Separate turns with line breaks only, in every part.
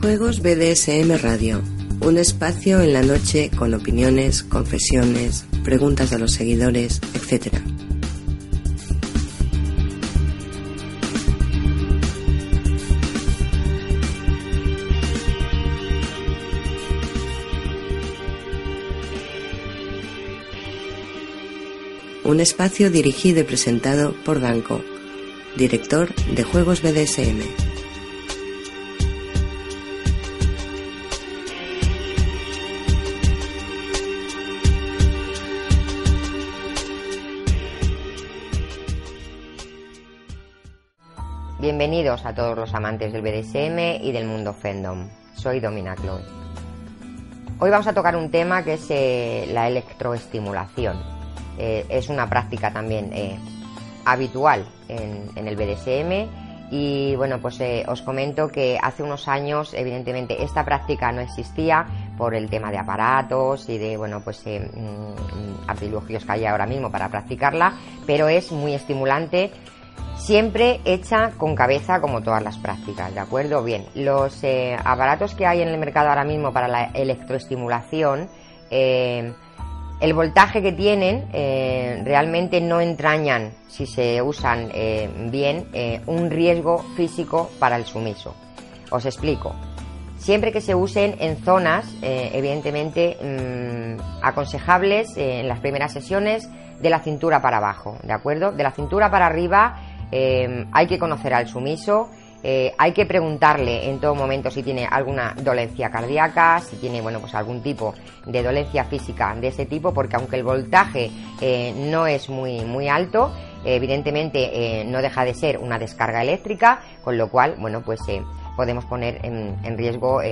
Juegos BDSM Radio, un espacio en la noche con opiniones, confesiones, preguntas de los seguidores, etc. Un espacio dirigido y presentado por Danko, director de Juegos BDSM.
Bienvenidos a todos los amantes del BDSM y del mundo fandom. Soy Domina Chloe. Hoy vamos a tocar un tema que es eh, la electroestimulación. Eh, es una práctica también eh, habitual en, en, el BDSM y bueno, pues os comento que hace unos años evidentemente esta práctica no existía por el tema de aparatos y de bueno pues mm, artilugios que hay ahora mismo para practicarla, pero es muy estimulante siempre hecha con cabeza como todas las prácticas, ¿de acuerdo? Bien, los eh, aparatos que hay en el mercado ahora mismo para la electroestimulación, eh, el voltaje que tienen eh, realmente no entrañan, si se usan bien, un riesgo físico para el sumiso. Os explico. Siempre que se usen en zonas, evidentemente, mm, aconsejables en las primeras sesiones de la cintura para abajo, ¿de acuerdo? De la cintura para arriba eh, hay que conocer al sumiso, eh, hay que preguntarle en todo momento si tiene alguna dolencia cardíaca, si tiene bueno pues algún tipo de dolencia física de ese tipo, porque aunque el voltaje eh, no es muy muy alto, evidentemente no deja de ser una descarga eléctrica, con lo cual bueno pues podemos poner en, en riesgo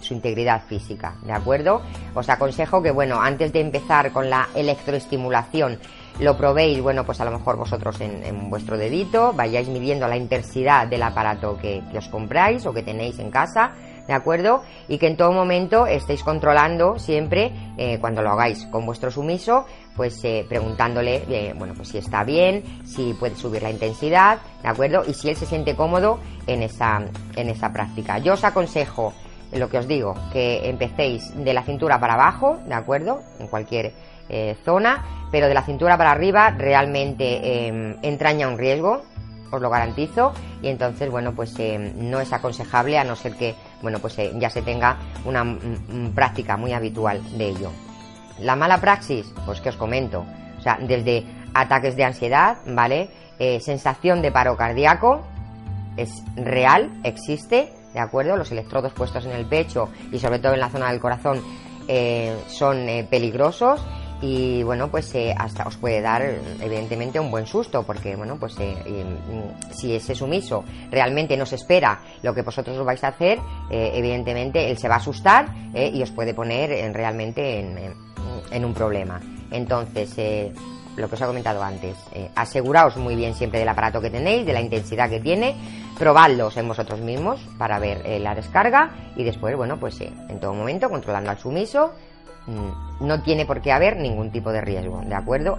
su integridad física, ¿de acuerdo? Os aconsejo que, bueno, antes de empezar con la electroestimulación, lo probéis, bueno, pues a lo mejor vosotros en, vuestro dedito, vayáis midiendo la intensidad del aparato que, os compráis o que tenéis en casa, ¿de acuerdo? Y que en todo momento estéis controlando siempre, eh, cuando lo hagáis con vuestro sumiso, pues eh, preguntándole, eh, bueno, pues si está bien, si puede subir la intensidad, ¿de acuerdo? Y si él se siente cómodo en esa, en esa práctica. Yo os aconsejo, lo que os digo, que empecéis de la cintura para abajo, ¿de acuerdo? En cualquier eh, zona, pero de la cintura para arriba realmente em, entraña un riesgo, os lo garantizo, y entonces, bueno, pues em, no es aconsejable a no ser que, bueno, pues eh, ya se tenga una práctica muy habitual de ello. La mala praxis, pues que os comento, o sea, desde ataques de ansiedad, ¿vale? Eh, sensación de paro cardíaco, es real, existe, ¿de acuerdo? Los electrodos puestos en el pecho y sobre todo en la zona del corazón son peligrosos y bueno pues eh, hasta os puede dar evidentemente un buen susto porque bueno pues eh, si ese sumiso realmente no se espera lo que vosotros os vais a hacer eh, evidentemente él se va a asustar y os puede poner realmente en, un problema entonces lo que os he comentado antes aseguraos muy bien siempre del aparato que tenéis de la intensidad que tiene probadlos en vosotros mismos para ver la descarga y después bueno pues en todo momento controlando al sumiso Mm, no tiene por qué haber ningún tipo de riesgo, ¿de acuerdo?